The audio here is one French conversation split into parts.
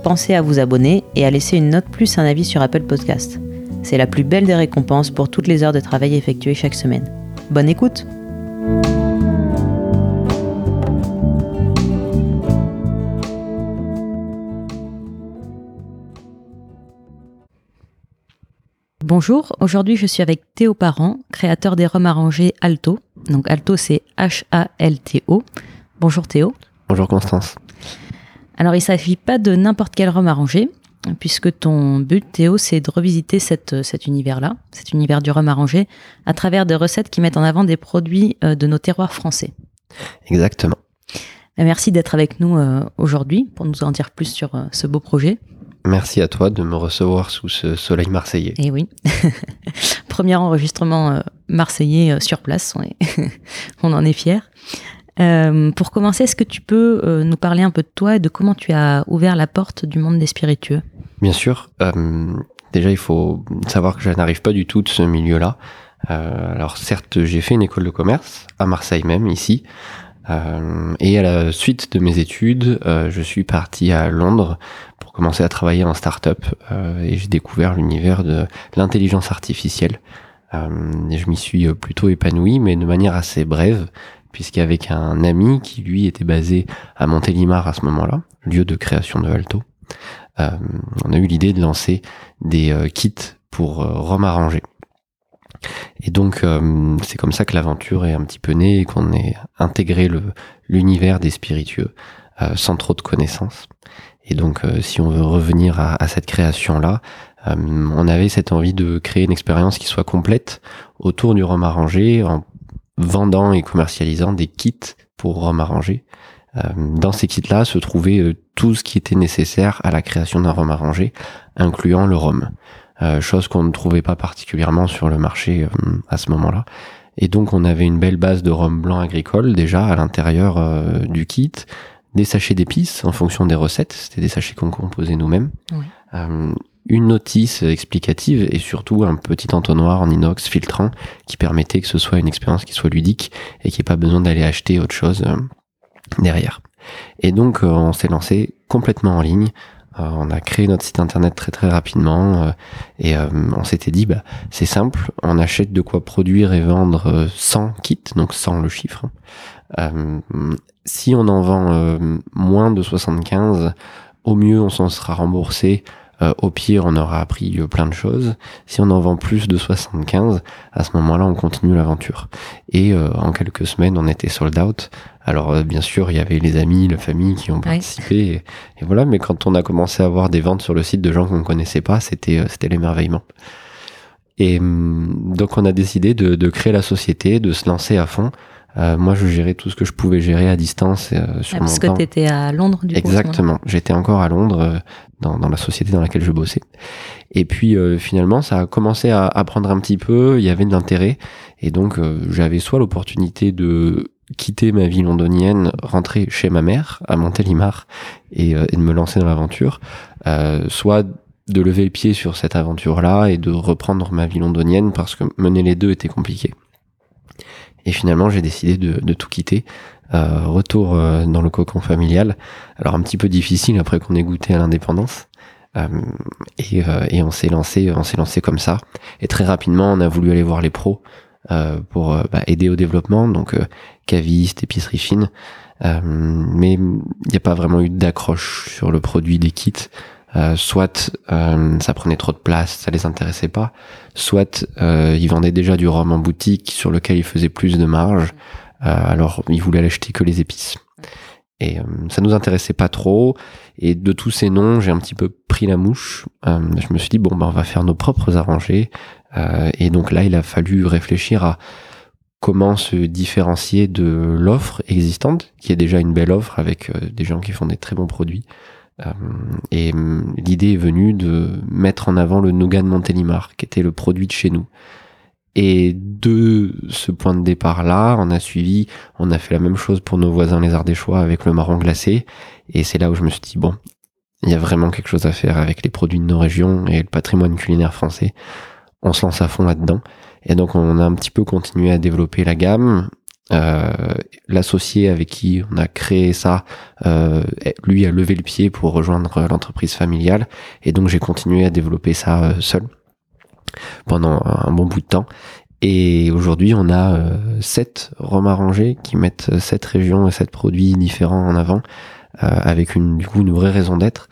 pensez à vous abonner et à laisser une note plus un avis sur Apple Podcast. C'est la plus belle des récompenses pour toutes les heures de travail effectuées chaque semaine. Bonne écoute Bonjour, aujourd'hui je suis avec Théo Parent, créateur des rhums arrangés Alto. Donc Alto c'est H-A-L-T-O. Bonjour Théo. Bonjour Constance. Alors il ne s'agit pas de n'importe quel rhum arrangé, puisque ton but Théo c'est de revisiter cette, cet univers-là, cet univers du rhum arrangé, à travers des recettes qui mettent en avant des produits euh, de nos terroirs français. Exactement. Merci d'être avec nous euh, aujourd'hui pour nous en dire plus sur euh, ce beau projet. Merci à toi de me recevoir sous ce soleil marseillais. Et oui, premier enregistrement marseillais sur place, on, est on en est fiers. Euh, pour commencer, est-ce que tu peux euh, nous parler un peu de toi et de comment tu as ouvert la porte du monde des spiritueux? Bien sûr. euh, déjà, il faut savoir que je n'arrive pas du tout de ce milieu-là. Alors certes, j'ai fait une école de commerce à Marseille même, ici. Et à la suite de mes études, je suis parti à Londres pour commencer à travailler en start-up et j'ai découvert l'univers de l'intelligence artificielle. Euh, et je m'y suis plutôt épanoui, mais de manière assez brève, puisqu'avec un ami qui lui était basé à Montélimar à ce moment-là, lieu de création de Alto, euh, on a eu l'idée de lancer des euh, kits pour euh, rhum arrangé. Et donc euh, c'est comme ça que l'aventure est un petit peu née et qu'on ait intégré l'univers des spiritueux sans trop de connaissances. Et donc si on veut revenir à, cette création là, on avait cette envie de créer une expérience qui soit complète autour du rhum arrangé en vendant et commercialisant des kits pour rhum arrangé. Euh, dans ces kits-là se trouvait euh, tout ce qui était nécessaire à la création d'un rhum arrangé, incluant le rhum. Euh, chose qu'on ne trouvait pas particulièrement sur le marché euh, à ce moment-là. Et donc on avait une belle base de rhum blanc agricole déjà à l'intérieur du kit, des sachets d'épices en fonction des recettes, c'était des sachets qu'on composait nous-mêmes, Oui. Euh, une notice explicative et surtout un petit entonnoir en inox filtrant qui permettait que ce soit une expérience qui soit ludique et qu'il n'y ait pas besoin d'aller acheter autre chose euh, derrière. Et donc euh, on s'est lancé complètement en ligne. Euh, on a créé notre site internet très très rapidement et on s'était dit bah c'est simple, on achète de quoi produire et vendre euh, 100 kits, donc 100 le chiffre. Si on en vend moins de 75, au mieux on s'en sera remboursé. Euh, au pire, on aura appris euh, plein de choses. Si on en vend plus de 75, à ce moment-là, on continue l'aventure. Et euh, en quelques semaines, on était sold out. Alors euh, bien sûr, il y avait les amis, la famille qui ont participé, et, et voilà. Mais quand on a commencé à avoir des ventes sur le site de gens qu'on ne connaissait pas, c'était euh, c'était l'émerveillement. Et hum, donc on a décidé de, de créer la société, de se lancer à fond. Euh, moi, je gérais tout ce que je pouvais gérer à distance euh, sur Ah, mon Parce que temps. tu étais à Londres du coup. ce moment-là. Exactement. J'étais encore à Londres, euh, dans, dans la société dans laquelle je bossais. Et puis euh, finalement, ça a commencé à, à prendre un petit peu. Il y avait de l'intérêt, et donc euh, j'avais soit l'opportunité de quitter ma vie londonienne, rentrer chez ma mère à Montélimar et, euh, et de me lancer dans l'aventure, euh, soit de lever le pied sur cette aventure-là et de reprendre ma vie londonienne parce que mener les deux était compliqué. Et finalement, j'ai décidé de, de tout quitter. Euh, retour euh, dans le cocon familial. Alors un petit peu difficile après qu'on ait goûté à l'indépendance. Euh, et, euh, et on s'est lancé, on s'est lancé comme ça. Et très rapidement, on a voulu aller voir les pros euh, pour euh, bah, aider au développement, donc euh, caviste, épicerie fine. Euh, mais il n'y a pas vraiment eu d'accroche sur le produit des kits. Euh, soit euh, ça prenait trop de place, ça les intéressait pas, soit euh, ils vendaient déjà du rhum en boutique sur lequel ils faisaient plus de marge, euh, alors ils voulaient acheter que les épices. Et euh, ça nous intéressait pas trop. Et de tous ces noms, j'ai un petit peu pris la mouche. Euh, je me suis dit bon ben on va faire nos propres arrangés. Et donc là, il a fallu réfléchir à comment se différencier de l'offre existante, qui est déjà une belle offre avec des gens qui font des très bons produits. Et hum, l'idée est venue de mettre en avant le nougat de Montélimar, qui était le produit de chez nous. Et de ce point de départ-là, on a suivi, on a fait la même chose pour nos voisins les Ardéchois avec le marron glacé. Et c'est là où je me suis dit, bon, il y a vraiment quelque chose à faire avec les produits de nos régions et le patrimoine culinaire français. On se lance à fond là-dedans. Et donc on a un petit peu continué à développer la gamme. Euh, L'associé avec qui on a créé ça, euh, lui a levé le pied pour rejoindre l'entreprise familiale. Et donc j'ai continué à développer ça euh, seul pendant un bon bout de temps. Et aujourd'hui, on a sept rhums arrangés qui mettent sept régions et sept produits différents en avant, avec du coup une vraie raison d'être.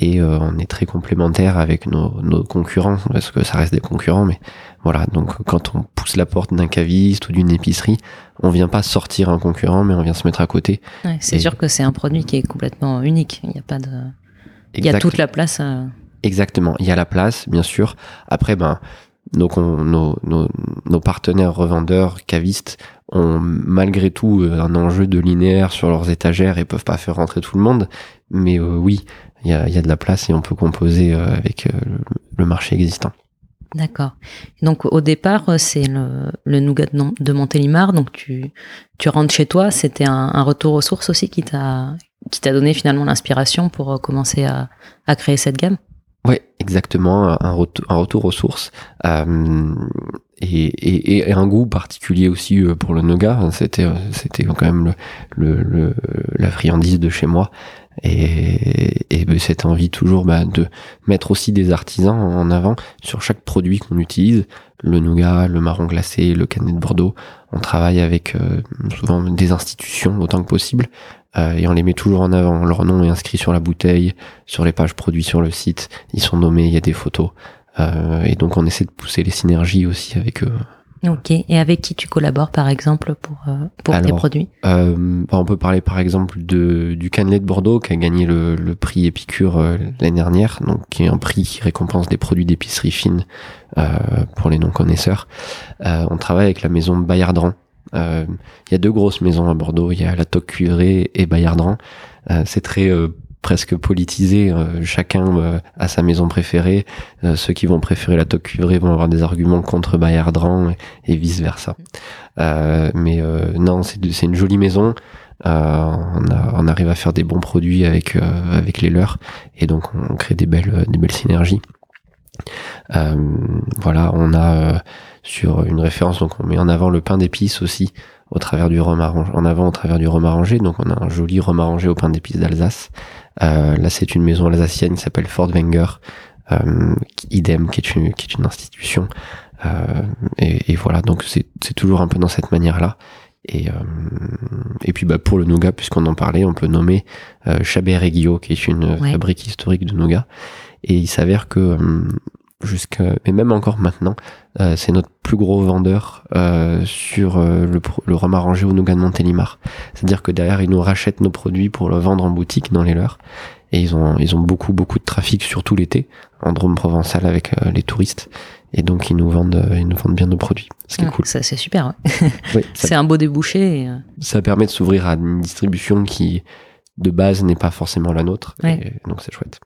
Et euh, on est très complémentaires avec nos, nos, concurrents, parce que ça reste des concurrents, mais voilà. Donc quand on pousse la porte d'un caviste ou d'une épicerie, on vient pas sortir un concurrent, mais on vient se mettre à côté. Ouais, c'est sûr que c'est un produit qui est complètement unique. Il n'y a pas de, il y a toute la place. Exactement, il y a la place, bien sûr. Après, ben, nos, nos, nos, nos partenaires revendeurs, cavistes, ont malgré tout euh, un enjeu de linéaire sur leurs étagères et peuvent pas faire rentrer tout le monde. Mais euh, oui, il y a, y a, de la place et on peut composer euh, avec le marché existant. D'accord. Donc au départ, c'est le, le nougat de Montélimar. Donc tu, tu rentres chez toi. C'était un, un, retour aux sources aussi qui t'a qui t'a donné finalement l'inspiration pour commencer à, à créer cette gamme? Ouais, exactement, un, retour, un retour aux sources. Euh, et, et, et, un goût particulier aussi euh, pour le nougat. C'était, euh, c'était quand même le, le, la friandise de chez moi. Et, et ben, cette envie toujours bah, de mettre aussi des artisans en avant sur chaque produit qu'on utilise. Le nougat, le marron glacé, le canet de Bordeaux. On travaille avec euh, souvent des institutions autant que possible euh, et on les met toujours en avant. Leur nom est inscrit sur la bouteille, sur les pages produits sur le site. Ils sont nommés, il y a des photos. Euh, et donc on essaie de pousser les synergies aussi avec eux. Ok. Et avec qui tu collabores par exemple pour euh, pour tes produits? euh, bah, On peut parler par exemple de du cannelé de Bordeaux qui a gagné le, le prix Épicure euh, l'année dernière, donc qui est un prix qui récompense des produits d'épicerie fine euh, pour les non connaisseurs. on travaille avec la maison Bayardran euh, il y a deux grosses maisons à Bordeaux. Il y a la Toque Cuivrée et Bayardran. Euh, c'est très euh, presque politisé. chacun a sa maison préférée. ceux qui vont préférer la Toque Cuivrée vont avoir des arguments contre Bayardran et, vice versa. mais non, c'est une jolie maison. on, a, on, arrive à faire des bons produits avec avec les leurs et donc on crée des belles des belles synergies. voilà, on a sur une référence. Donc on met en avant le pain d'épices aussi au travers du rhum en avant au travers du rhum arrangé. Donc on a un joli rhum arrangé au pain d'épices d'Alsace. Euh, là c'est une maison alsacienne qui s'appelle Fort Wenger, euh, idem qui est une qui est une institution. Euh, et, et, voilà donc c'est c'est toujours un peu dans cette manière là. Et, euh, et puis bah, pour le nougat, puisqu'on en parlait, on peut nommer euh, Chabert et Guillot, qui est une fabrique historique de nougat. Et il s'avère que euh, jusqu'à mais même encore maintenant euh, c'est notre plus gros vendeur euh, sur euh, le, le rhum arrangé au nougat de Montélimar. C'est à dire que derrière ils nous rachètent nos produits pour le vendre en boutique dans les leurs. Et ils ont ils ont beaucoup beaucoup de trafic surtout l'été en Drôme provençal avec euh, les touristes. Et donc ils nous vendent euh, ils nous vendent bien nos produits ce qui est cool. ça c'est super oui, c'est un beau débouché et... ça permet de s'ouvrir à une distribution qui de base n'est pas forcément la nôtre. Ouais. et donc c'est chouette.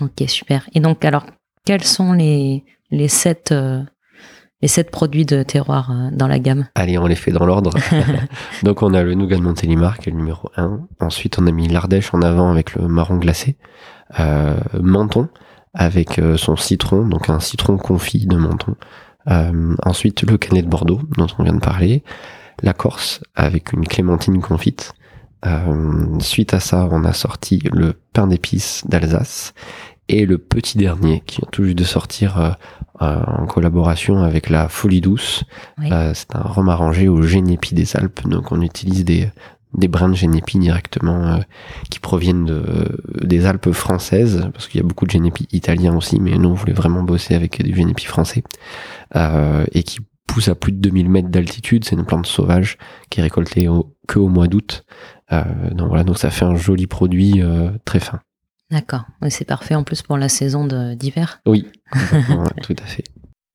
Ok super. Et donc alors quels sont les, les sept, euh, les sept produits de terroir euh, dans la gamme? Allez, on les fait dans l'ordre. Donc, on a le nougat de Montélimar, qui est le numéro 1. Ensuite, on a mis l'Ardèche en avant avec le marron glacé. Euh, Menton, avec son citron, donc un citron confit de Menton. Ensuite, le canet de Bordeaux, dont on vient de parler. La Corse, avec une clémentine confite. Suite à ça, on a sorti le pain d'épices d'Alsace et le petit dernier qui vient tout juste de sortir euh, euh, en collaboration avec la Folie Douce. Oui. Euh, c'est un rhum arrangé au génépi des Alpes, donc on utilise des des brins de génépi directement euh, qui proviennent de, des Alpes françaises, parce qu'il y a beaucoup de génépi italiens aussi, mais nous on voulait vraiment bosser avec du génépi français, euh, et qui pousse à plus de 2000 mètres d'altitude, c'est une plante sauvage qui est récoltée au, que au mois d'août. Euh, donc voilà, donc ça fait un joli produit très fin. D'accord, c'est parfait en plus pour la saison d'hiver. Oui, tout à fait.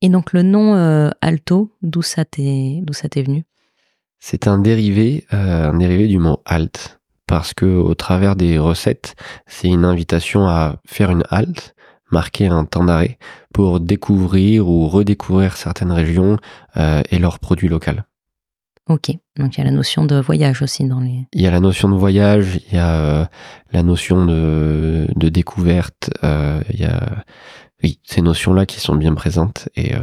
Et donc le nom euh, Alto, d'où ça t'est d'où ça t'est venu? C'est un dérivé, euh, un dérivé du mot alt. parce que au travers des recettes, c'est une invitation à faire une halte, marquer un temps d'arrêt pour découvrir ou redécouvrir certaines régions euh, et leurs produits locaux. Ok, donc il y a la notion de voyage aussi dans les... Il y a la notion de voyage, il y a euh, la notion de, de découverte, euh, il y a oui, ces notions-là qui sont bien présentes et, euh,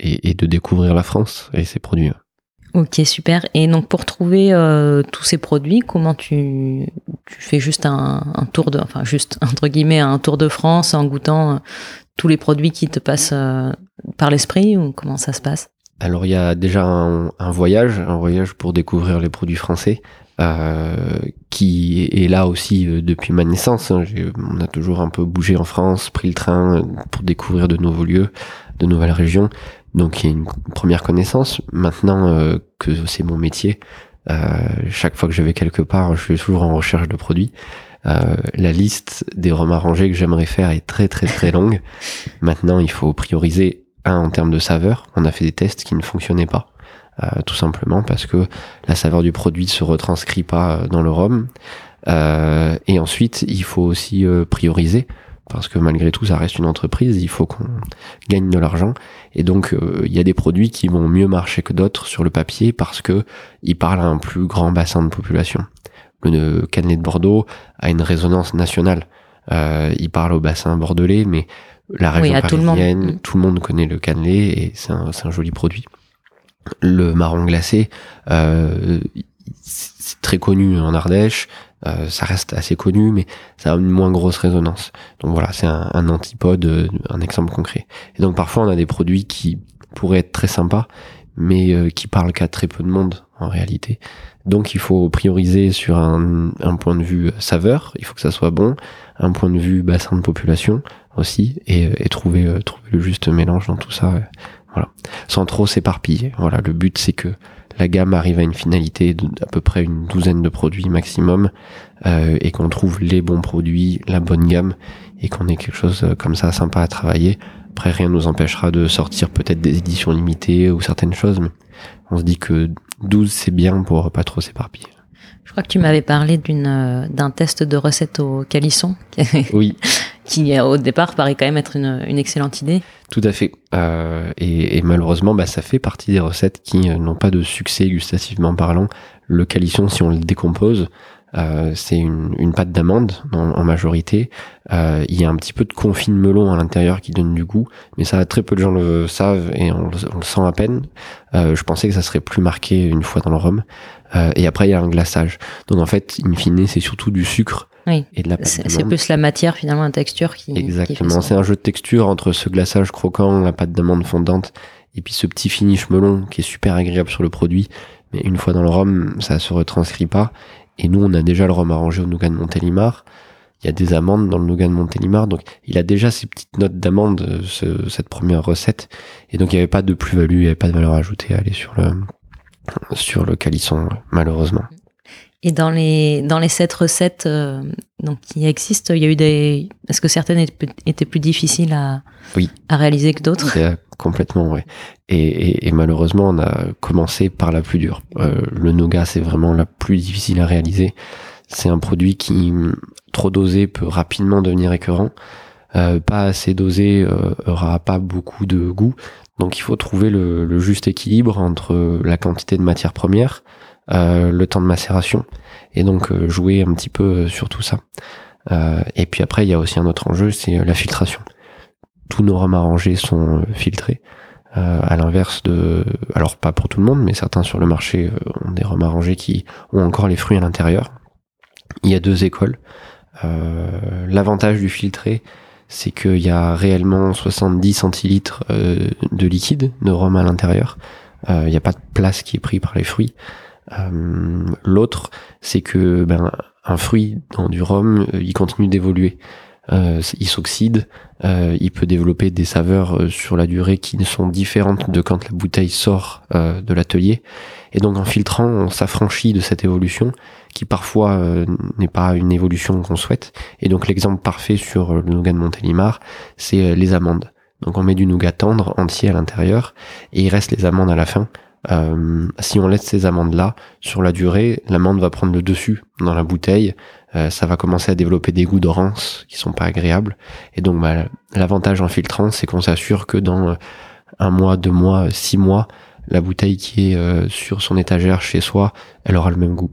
et, et, de découvrir la France et ses produits. Ok, super. Et donc pour trouver euh, tous ces produits, comment tu, tu fais juste un, un, tour de, enfin juste entre guillemets un tour de France en goûtant euh, tous les produits qui te passent euh, par l'esprit ou comment ça se passe? Alors il y a déjà un, voyage, un voyage pour découvrir les produits français. Euh, qui est là aussi euh, depuis ma naissance. Hein. On a toujours un peu bougé en France, pris le train pour découvrir de nouveaux lieux, de nouvelles régions. Donc il y a une première connaissance. Maintenant euh, que c'est mon métier, euh, chaque fois que je vais quelque part, je suis toujours en recherche de produits. Euh, la liste des rhums arrangés que j'aimerais faire est très très très longue. Maintenant, il faut prioriser un en termes de saveur. On a fait des tests qui ne fonctionnaient pas. Euh, tout simplement parce que la saveur du produit se retranscrit pas dans le rhum. Euh, et ensuite, il faut aussi prioriser parce que malgré tout, ça reste une entreprise, il faut qu'on gagne de l'argent. Et donc, euh, il y a des produits qui vont mieux marcher que d'autres sur le papier parce que ils parlent à un plus grand bassin de population. Le cannelé de Bordeaux a une résonance nationale. Euh, il parle au bassin bordelais, mais la région parisienne, tout le, monde. tout le monde connaît le cannelé et c'est un, un, joli produit. Le marron glacé, euh, c'est très connu en Ardèche. Euh, ça reste assez connu, mais ça a une moins grosse résonance. Donc voilà, c'est un, un, antipode, euh, un exemple concret. Et donc parfois on a des produits qui pourraient être très sympas, mais euh, qui parlent qu'à très peu de monde en réalité. Donc il faut prioriser sur un, un, point de vue saveur, il faut que ça soit bon, un point de vue bassin de population aussi, et, trouver, trouver le juste mélange dans tout ça. Voilà, sans trop s'éparpiller. Voilà, le but c'est que la gamme arrive à une finalité d'à peu près une douzaine de produits maximum euh, et qu'on trouve les bons produits, la bonne gamme et qu'on ait quelque chose euh, comme ça sympa à travailler. Après, rien ne nous empêchera de sortir peut-être des éditions limitées ou certaines choses, mais on se dit que 12 c'est bien pour pas trop s'éparpiller. Je crois que tu m'avais parlé d'une euh, d'un test de recette au calisson. Oui. qui au départ paraît quand même être une, une excellente idée. Tout à fait. Euh, et, et, malheureusement, bah, ça fait partie des recettes qui euh, n'ont pas de succès gustativement parlant. Le calisson, si on le décompose, euh, c'est une, une, pâte d'amande en, majorité. Euh, il y a un petit peu de confit de melon à l'intérieur qui donne du goût, mais ça, très peu de gens le savent et on, on le sent à peine. Euh, je pensais que ça serait plus marqué une fois dans le rhum. Euh, et après, il y a un glaçage. Donc en fait, in fine, c'est surtout du sucre oui. et de la pâte C'est plus la matière, finalement, la texture qui. Exactement. C'est un jeu de texture entre ce glaçage croquant, la pâte d'amande fondante, et puis ce petit finish melon qui est super agréable sur le produit. Mais une fois dans le rhum, ça se retranscrit pas. Et nous, on a déjà le rhum arrangé au nougat de Montélimar. Il y a des amandes dans le nougat de Montélimar, donc il a déjà ces petites notes d'amande, ce, cette première recette. Et donc il n'y avait pas de plus-value, il n'y avait pas de valeur ajoutée à aller sur le, sur le calisson, malheureusement. Et dans les dans les sept recettes euh, donc qui existent, il y a eu des est-ce que certaines étaient plus difficiles à oui. à réaliser que d'autres? Complètement, oui. Et, et, et, malheureusement, on a commencé par la plus dure. Euh, le nougat, c'est vraiment la plus difficile à réaliser. C'est un produit qui, trop dosé, peut rapidement devenir écœurant. Euh, pas assez dosé euh, aura pas beaucoup de goût. Donc il faut trouver le, le juste équilibre entre la quantité de matière première, le temps de macération, et donc euh, jouer un petit peu euh, sur tout ça. et puis après, il y a aussi un autre enjeu, c'est la filtration. Tous nos rhums arrangés sont filtrés. à l'inverse de, alors pas pour tout le monde, mais certains sur le marché ont des rhums arrangés qui ont encore les fruits à l'intérieur. Il y a deux écoles. L'avantage du filtré, c'est qu'il y a réellement 70 centilitres euh, de liquide de rhum à l'intérieur. Euh, il n'y a pas de place qui est pris par les fruits. Euh, l'autre, c'est que ben, un fruit dans du rhum, il continue d'évoluer. il s'oxyde, il peut développer des saveurs sur la durée qui ne sont différentes de quand la bouteille sort de l'atelier. Et donc en filtrant, on s'affranchit de cette évolution qui parfois euh, n'est pas une évolution qu'on souhaite. Et donc l'exemple parfait sur le nougat de Montélimar, c'est euh, les amandes. Donc on met du nougat tendre entier à l'intérieur et il reste les amandes à la fin euh, si on laisse ces amandes-là, sur la durée, l'amande va prendre le dessus dans la bouteille, euh, ça va commencer à développer des goûts de qui sont pas agréables. Et donc bah, l'avantage en filtrant, c'est qu'on s'assure que dans euh, un mois, deux mois, six mois, la bouteille qui est sur son étagère chez soi, elle aura le même goût.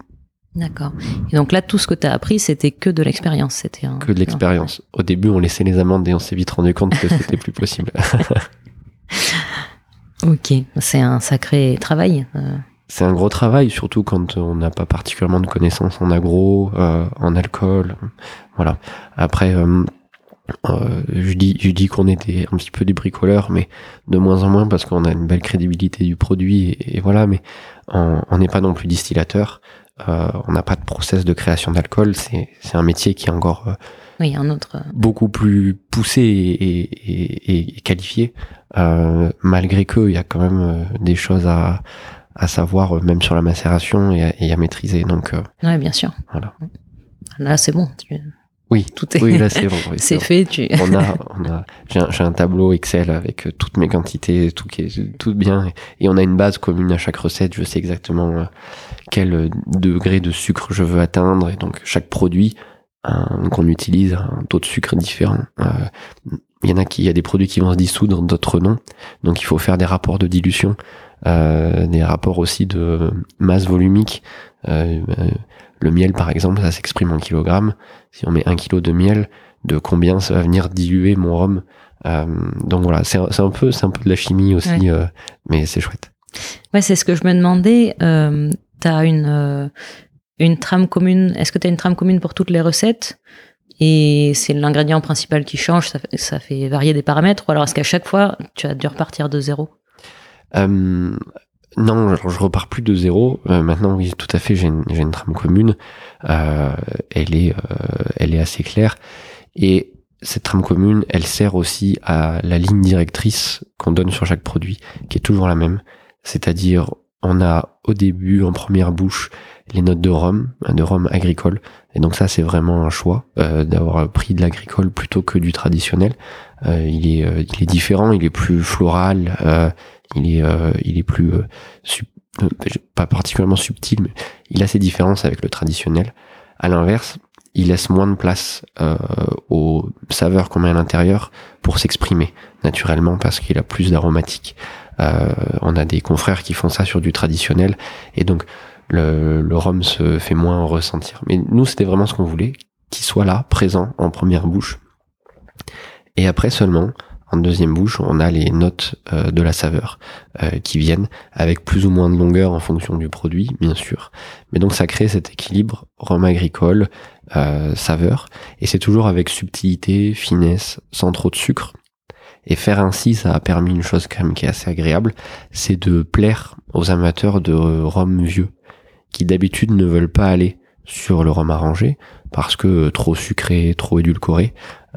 D'accord. Et donc là, tout ce que tu as appris, c'était que de l'expérience. C'était que de l'expérience. Au début, on laissait les amandes et on s'est vite rendu compte que c'était plus possible. ok, c'est un sacré travail. Euh. C'est un gros travail, surtout quand on n'a pas particulièrement de connaissances en agro, euh, en alcool. Voilà. Après, euh, je dis, je dis qu'on était un petit peu des bricoleurs, mais de moins en moins parce qu'on a une belle crédibilité du produit et, voilà. Mais on n'est pas non plus distillateur. on n'a pas de process de création d'alcool. C'est un métier qui est encore oui, un autre. Euh. Beaucoup plus poussé et, et, et qualifié. Euh, malgré que il y a quand même euh, des choses à, à savoir, même sur la macération et à, et à maîtriser. Donc. ouais, bien sûr. Voilà. Là, c'est bon. Oui, tout est. Oui, là c'est bon. c'est fait. Tu... on a, on a. J'ai un, un, tableau Excel avec toutes mes quantités, tout qui est tout bien, et on a une base commune à chaque recette. Je sais exactement quel degré de sucre je veux atteindre, et donc chaque produit qu'on utilise un taux de sucre différent. Euh, il y en a qui, il y a des produits qui vont se dissoudre, d'autres non. Donc il faut faire des rapports de dilution, euh, des rapports aussi de masse volumique. Euh, le miel, par exemple, ça s'exprime en kilogrammes. Si on met un kilo de miel, de combien ça va venir diluer mon rhum? donc voilà, c'est un peu, c'est un peu de la chimie aussi, mais c'est chouette. Ouais, c'est ce que je me demandais. Euh, T'as une une trame commune. Est-ce que tu as une trame commune pour toutes les recettes? Et c'est l'ingrédient principal qui change, ça fait, varier des paramètres, ou alors est-ce qu'à chaque fois, tu as dû repartir de zéro? Euh, Non, je, repars plus de zéro. Euh, maintenant, oui, tout à fait, j'ai une, trame commune. Euh, elle, est, elle est assez claire. Et cette trame commune, elle sert aussi à la ligne directrice qu'on donne sur chaque produit, qui est toujours la même. C'est-à-dire, on a au début, en première bouche, les notes de rhum, de rhum agricole. Et donc ça, c'est vraiment un choix euh, d'avoir pris de l'agricole plutôt que du traditionnel. Euh, il est, euh, il différent, il est plus floral, euh, il est, euh, il est plus pas particulièrement subtil, mais il a ses différences avec le traditionnel. À l'inverse, il laisse moins de place aux saveurs qu'on met à l'intérieur pour s'exprimer naturellement parce qu'il a plus d'aromatique. On a des confrères qui font ça sur du traditionnel et donc le, le rhum se fait moins ressentir. Mais nous, c'était vraiment ce qu'on voulait, qu'il soit là, présent en première bouche. Et après seulement, en deuxième bouche, on a les notes euh, de la saveur euh, qui viennent avec plus ou moins de longueur en fonction du produit, bien sûr. Mais donc ça crée cet équilibre rhum agricole, euh, saveur, et c'est toujours avec subtilité, finesse, sans trop de sucre. Et faire ainsi, ça a permis une chose quand même qui est assez agréable, c'est de plaire aux amateurs de rhum vieux qui d'habitude ne veulent pas aller sur le rhum arrangé parce que trop sucré, trop édulcoré.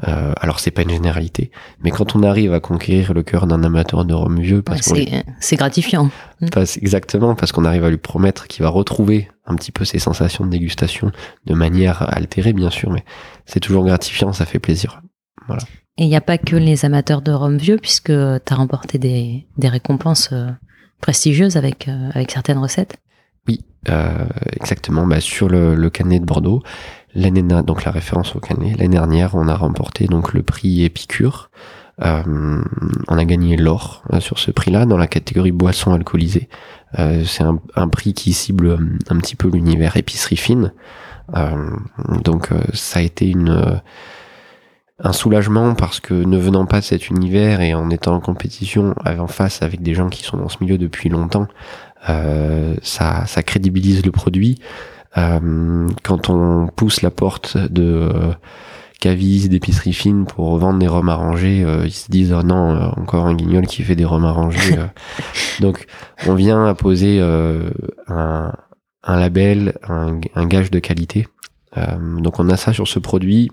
Euh, alors c'est pas une généralité, mais quand on arrive à conquérir le cœur d'un amateur de rhum vieux, parce c'est gratifiant. Exactement, parce qu'on arrive à lui promettre qu'il va retrouver un petit peu ses sensations de dégustation de manière altérée, bien sûr, mais c'est toujours gratifiant, ça fait plaisir. Voilà. Et il n'y a pas que les amateurs de rhum vieux, puisque tu as remporté des, des récompenses euh, prestigieuses avec, euh, avec certaines recettes. Oui, euh, exactement. Bah, sur le, le Canet de Bordeaux, l'année donc la référence au Canet, l'année dernière, on a remporté donc le prix Épicure. Euh, on a gagné l'or sur ce prix-là dans la catégorie boisson alcoolisée. Euh, c'est un, un, prix qui cible un petit peu l'univers épicerie fine. donc ça a été une un soulagement parce que ne venant pas de cet univers et en étant en compétition en face avec des gens qui sont dans ce milieu depuis longtemps, euh, ça, ça crédibilise le produit. Euh, quand on pousse la porte de euh, cavis, d'épicerie fine pour vendre des rhums arrangés, ils se disent oh non, encore un guignol qui fait des rhums arrangés. Donc on vient à poser un, un, label, un, un, gage de qualité. donc on a ça sur ce produit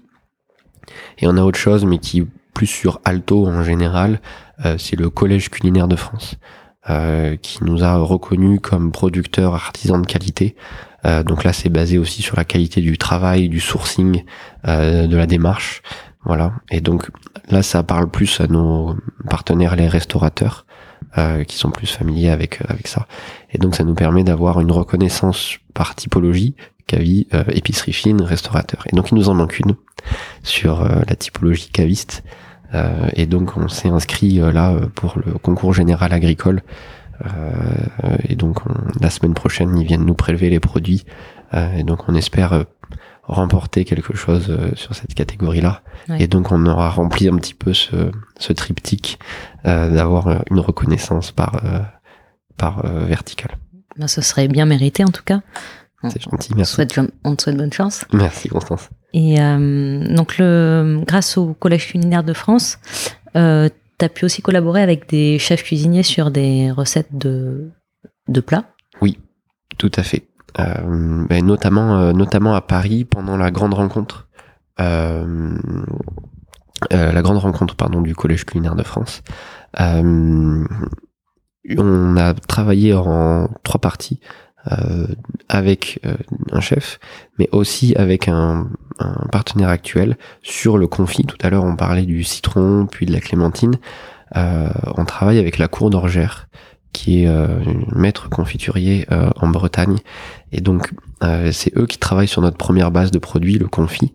et on a autre chose, mais qui plus sur Alto en général, c'est le Collège culinaire de France. Euh, qui nous a reconnu comme producteur artisan de qualité. Euh, donc là, c'est basé aussi sur la qualité du travail, du sourcing, euh, de la démarche. Voilà. Et donc là, ça parle plus à nos partenaires, les restaurateurs. euh, qui sont plus familiers avec avec ça. Et donc ça nous permet d'avoir une reconnaissance par typologie, cavi, épicerie fine, restaurateur. Et donc il nous en manque une sur la typologie caviste. et donc on s'est inscrit là pour le concours général agricole. et donc la semaine prochaine, ils viennent nous prélever les produits. et donc on espère remporter quelque chose euh, sur cette catégorie-là. Et donc on aura rempli un petit peu ce, ce triptyque euh, d'avoir euh, une reconnaissance par, par verticale. Ben, ce serait bien mérité en tout cas. C'est gentil, merci. On te souhaite bonne chance. Merci Constance. Et donc le, grâce au Collège culinaire de France, euh, tu as pu aussi collaborer avec des chefs cuisiniers sur des recettes de, de plats? Oui, tout à fait. Euh, ben, notamment, euh, notamment à Paris pendant la grande rencontre. Euh, la grande rencontre pardon du Collège culinaire de France. on a travaillé en trois parties avec un chef, mais aussi avec un, un, partenaire actuel sur le confit. Tout à l'heure, on parlait du citron, puis de la clémentine. on travaille avec la cour d'Orgère, qui est euh, maître confiturier euh, en Bretagne. Et donc, euh, c'est eux qui travaillent sur notre première base de produits, le confit,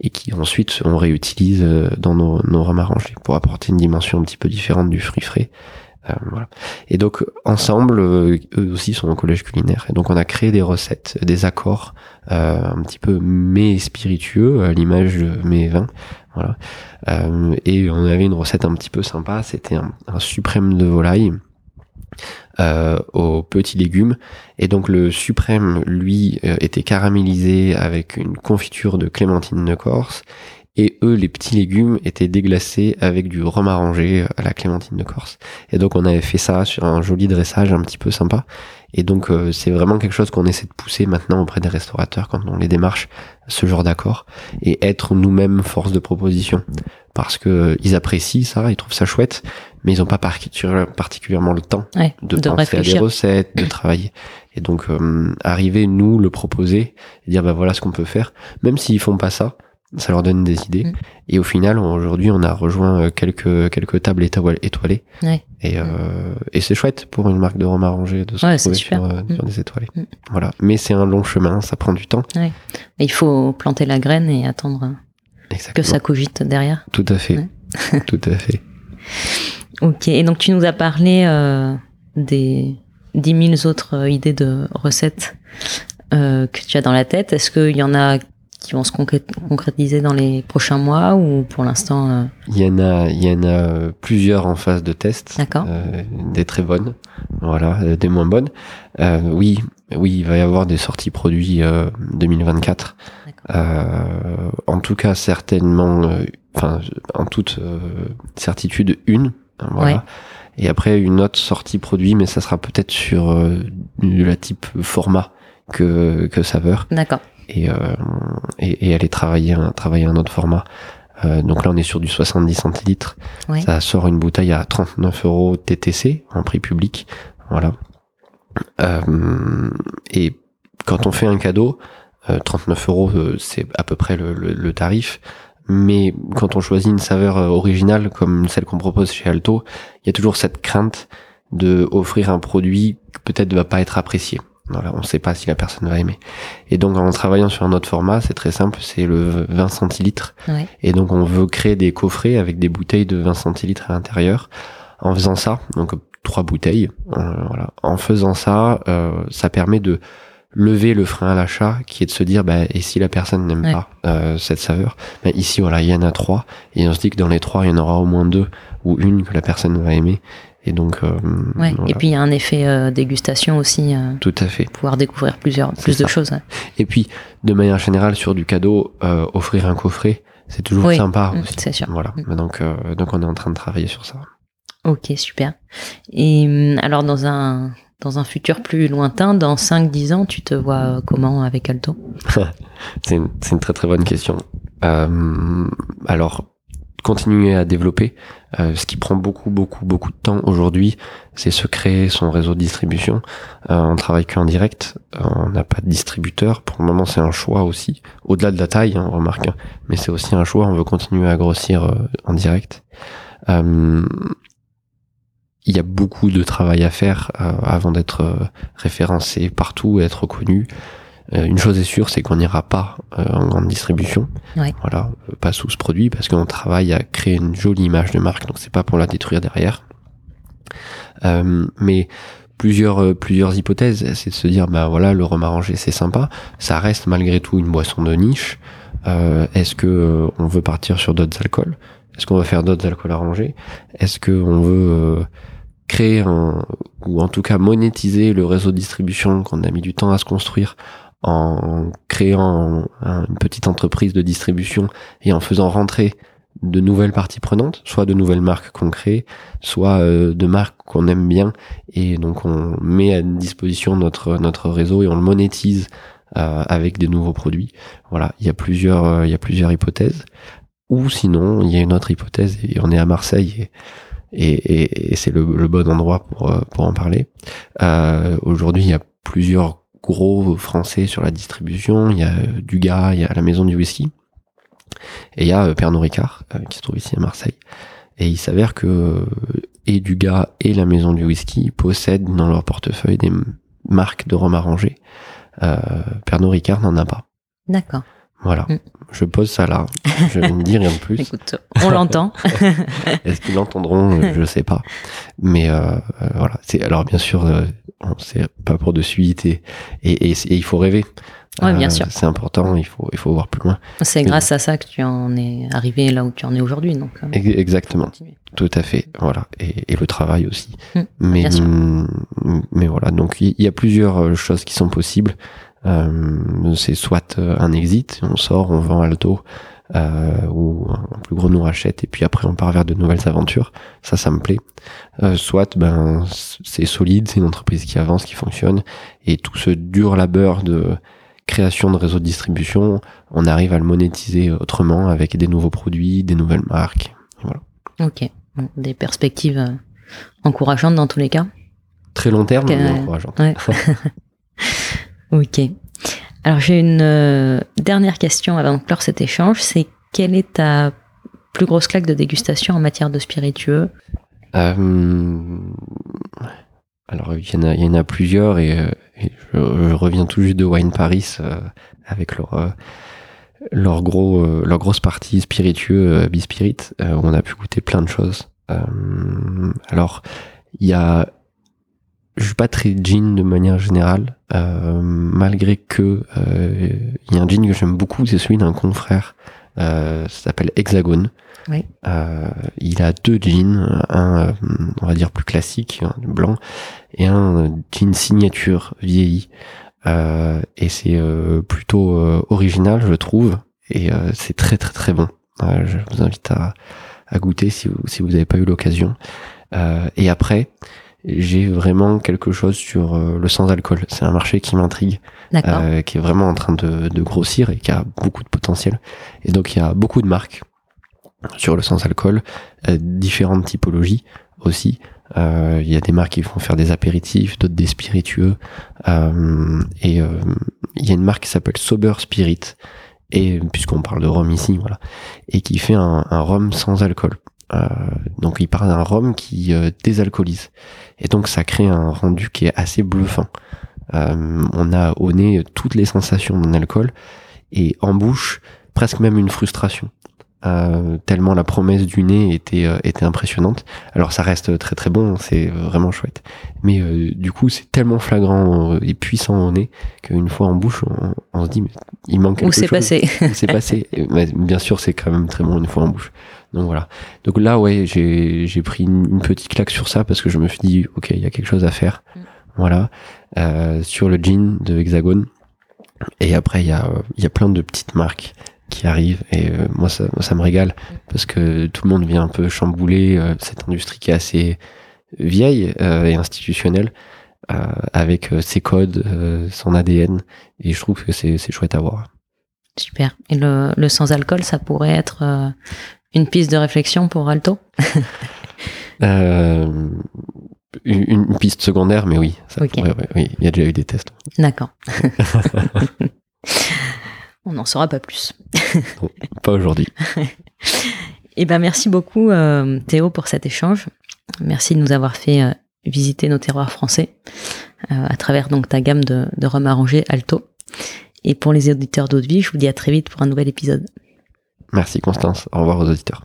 et qui ensuite on réutilise dans nos, nos pour apporter une dimension un petit peu différente du fruit frais. Voilà. Et donc ensemble, eux aussi sont au collège culinaire. Et donc on a créé des recettes, des accords un petit peu mais spiritueux, à l'image de mes vins. Voilà. et on avait une recette un petit peu sympa, c'était un, suprême de volaille euh, aux petits légumes. Et donc le suprême, lui, euh, était caramélisé avec une confiture de clémentine de Corse. Et eux, les petits légumes, étaient déglacés avec du rhum arrangé à la clémentine de Corse. Et donc on avait fait ça sur un joli dressage un petit peu sympa. Et donc euh, c'est vraiment quelque chose qu'on essaie de pousser maintenant auprès des restaurateurs quand on les démarche, ce genre d'accord, et être nous-mêmes force de proposition. Parce que ils apprécient ça, ils trouvent ça chouette, mais ils n'ont pas particulièrement le temps de, penser à des recettes, de travailler. Et donc euh, arriver nous le proposer et dire bah voilà ce qu'on peut faire, même s'ils font pas ça, ça leur donne des idées. Mm. Et au final, aujourd'hui, on a rejoint euh, quelques quelques tables étoilées. Et, euh, et c'est chouette pour une marque de rhum arrangé de se retrouver sur, euh, mm. sur, des étoilés. Mm. Voilà. Mais c'est un long chemin, ça prend du temps. Il faut planter la graine et attendre que ça cogite derrière. Tout à fait. Tout à fait. Ok. Et donc tu nous as parlé euh, des 10 000 autres idées de recettes que tu as dans la tête. Est-ce qu'il y en a qui vont se concrétiser dans les prochains mois ou pour l'instant euh, Il y en a, il y en a plusieurs en phase de test. D'accord. Euh, des très bonnes, voilà, euh, des moins bonnes. Euh, oui, oui, il va y avoir des sorties produits 2024. en tout cas, certainement, enfin, en toute certitude, une. Hein, voilà. Et après une autre sortie produit, mais ça sera peut-être sur la type format que que saveur. D'accord et, euh, et, et, aller travailler un, travailler un autre format. Euh, donc là, on est sur du 70 centilitres. Ça sort une bouteille à 39 euros TTC en prix public. Voilà. Euh, et quand on fait un cadeau, 39 euros, c'est à peu près le, le, tarif. Mais quand on choisit une saveur originale comme celle qu'on propose chez Alto, il y a toujours cette crainte de offrir un produit qui peut-être ne va pas être apprécié. Voilà, on ne sait pas si la personne va aimer. Et donc en travaillant sur un autre format, c'est très simple, c'est le 20 centilitres. Et donc on veut créer des coffrets avec des bouteilles de 20 centilitres à l'intérieur. En faisant ça, donc trois bouteilles, euh, voilà. En faisant ça, euh, ça permet de lever le frein à l'achat, qui est de se dire, bah, et si la personne n'aime pas euh, cette saveur, bah, ici voilà, il y en a trois, et on se dit que dans les trois, il y en aura au moins deux ou une que la personne va aimer, et donc, euh, Et puis il y a un effet euh, dégustation aussi. Euh, Tout à fait. Pouvoir découvrir plusieurs, plus de choses. Et puis, de manière générale, sur du cadeau, offrir un coffret, c'est toujours sympa mmh, C'est sûr. Voilà. Mmh. Donc, donc on est en train de travailler sur ça. Ok, super. Et hum, alors dans un dans un futur plus lointain, dans 5-10 ans, tu te vois comment avec Alto? C'est une, une, très très bonne question. alors, continuer à développer. Euh, ce qui prend beaucoup, beaucoup, beaucoup de temps aujourd'hui, c'est se créer son réseau de distribution. Euh, on travaille qu'en direct, euh, on n'a pas de distributeur. Pour le moment, c'est un choix aussi. Au-delà de la taille, hein, on remarque, hein. mais c'est aussi un choix. On veut continuer à grossir en direct. il il y a beaucoup de travail à faire avant d'être référencé partout et être reconnu. Une chose est sûre, c'est qu'on n'ira pas en grande distribution. Voilà, pas sous ce produit parce qu'on travaille à créer une jolie image de marque, donc c'est pas pour la détruire derrière. mais plusieurs euh, plusieurs hypothèses. C'est de se dire bah voilà le rhum arrangé c'est sympa, ça reste malgré tout une boisson de niche. Euh, Est-ce que euh, on veut partir sur d'autres alcools? Est-ce qu'on veut faire d'autres alcools arrangés Est-ce que on veut euh, créer un ou en tout cas monétiser le réseau de distribution qu'on a mis du temps à se construire en créant une petite entreprise de distribution et en faisant rentrer de nouvelles parties prenantes, soit de nouvelles marques qu'on crée, soit euh, de marques qu'on aime bien et donc on met à disposition notre notre réseau et on le monétise euh, avec des nouveaux produits. Voilà, il y a plusieurs euh, il y a plusieurs hypothèses. Ou sinon, il y a une autre hypothèse et on est à Marseille et, et, et c'est le, le, bon endroit pour pour en parler. Aujourd'hui, il y a plusieurs gros français sur la distribution. Il y a Dugas, il y a la Maison du Whisky et il y a euh, Pernod Ricard, euh, qui se trouve ici à Marseille. Et il s'avère que euh, et Dugas et la maison du whisky possèdent dans leur portefeuille des marques de rhum arrangé. Euh, Pernod Ricard n'en a pas. D'accord. Voilà. Mm. Je pose ça là. Je ne dis rien de plus. Écoute, on l'entend. Est-ce qu'ils l'entendront? Je sais pas. Mais euh, voilà. C'est alors bien sûr, c'est pas pour de suite et, et, et il faut rêver. Oui, bien euh, sûr. C'est important, il faut, il faut voir plus loin. C'est grâce à ça que tu en es arrivé là où tu en es aujourd'hui. donc. Euh, exactement. Tout à fait. Voilà. Et, et le travail aussi. Mmh, mais, mais voilà. Donc, il y, a plusieurs euh, choses qui sont possibles. Euh, c'est soit un exit, on sort, on vend Alto, euh, ou un plus gros nous rachète, et puis après on part vers de nouvelles aventures. Ça, ça me plaît. Euh, soit, ben, c'est solide, c'est une entreprise qui avance, qui fonctionne, et tout ce dur labeur de création de réseau de distribution, on arrive à le monétiser autrement avec des nouveaux produits, des nouvelles marques. Voilà. Ok, des perspectives euh, encourageantes dans tous les cas. Très long terme, mais encourageantes. ok. Alors j'ai une euh, dernière question avant de clore cet échange, c'est quelle est ta plus grosse claque de dégustation en matière de spiritueux? Euh, Alors il y, en a, plusieurs et je, reviens tout juste de Wine Paris euh, avec leur euh, leur gros euh, leur grosse partie spiritueux bispirit où on a pu goûter plein de choses. alors il y a je suis pas très jean de manière générale, malgré que il y a un jean que j'aime beaucoup, c'est celui d'un confrère, ça s'appelle Hexagone. Oui. Euh, il a deux jeans, un on va dire plus classique, blanc, et un jean signature vieilli. Euh, et c'est euh, plutôt euh, original, je trouve, et euh, c'est très très très bon. je vous invite à, à goûter si vous si vous n'avez pas eu l'occasion. et après, j'ai vraiment quelque chose sur le sans alcool. C'est un marché qui m'intrigue, qui est vraiment en train de, de grossir et qui a beaucoup de potentiel. Et donc il y a beaucoup de marques sur le sans alcool, euh, différentes typologies aussi. Euh, il y a des marques qui vont faire des apéritifs, d'autres des spiritueux. Euh, et il y a une marque qui s'appelle Sober Spirit, et puisqu'on parle de rhum ici, voilà, et qui fait un, un rhum sans alcool. Donc il parle d'un rhum qui désalcoolise. Et donc ça crée un rendu qui est assez bluffant. on a au nez toutes les sensations d'un alcool, et en bouche presque même une frustration. Euh, tellement la promesse du nez était euh, était impressionnante. Alors ça reste très très bon, c'est vraiment chouette. Mais euh, du coup, c'est tellement flagrant et puissant au nez qu'une fois en bouche, on, se dit mais il manque quelque Où c'est passé c'est passé. Mais bien sûr, c'est quand même très bon une fois en bouche. Donc voilà. Donc là, ouais, j'ai pris une, petite claque sur ça parce que je me suis dit ok, il y a quelque chose à faire. Mm. Voilà. sur le jean de Hexagone. Et après, il y a il y a plein de petites marques qui arrive et euh, moi ça, ça me régale parce que tout le monde vient un peu chambouler euh, cette industrie qui est assez vieille euh, et institutionnelle avec ses codes, son ADN et je trouve que c'est chouette à voir. Super. Et le, le sans-alcool, ça pourrait être une piste de réflexion pour Alto? Une, une, piste secondaire, mais oui, ça pourrait, oui, il y a déjà eu des tests. D'accord. On n'en saura pas plus. pas aujourd'hui. Eh ben merci beaucoup euh, Théo pour cet échange. Merci de nous avoir fait euh, visiter nos terroirs français euh, à travers donc ta gamme de, de rhum arrangé Alto. Et pour les auditeurs d'eau de vie, je vous dis à très vite pour un nouvel épisode. Merci Constance. Au revoir aux auditeurs.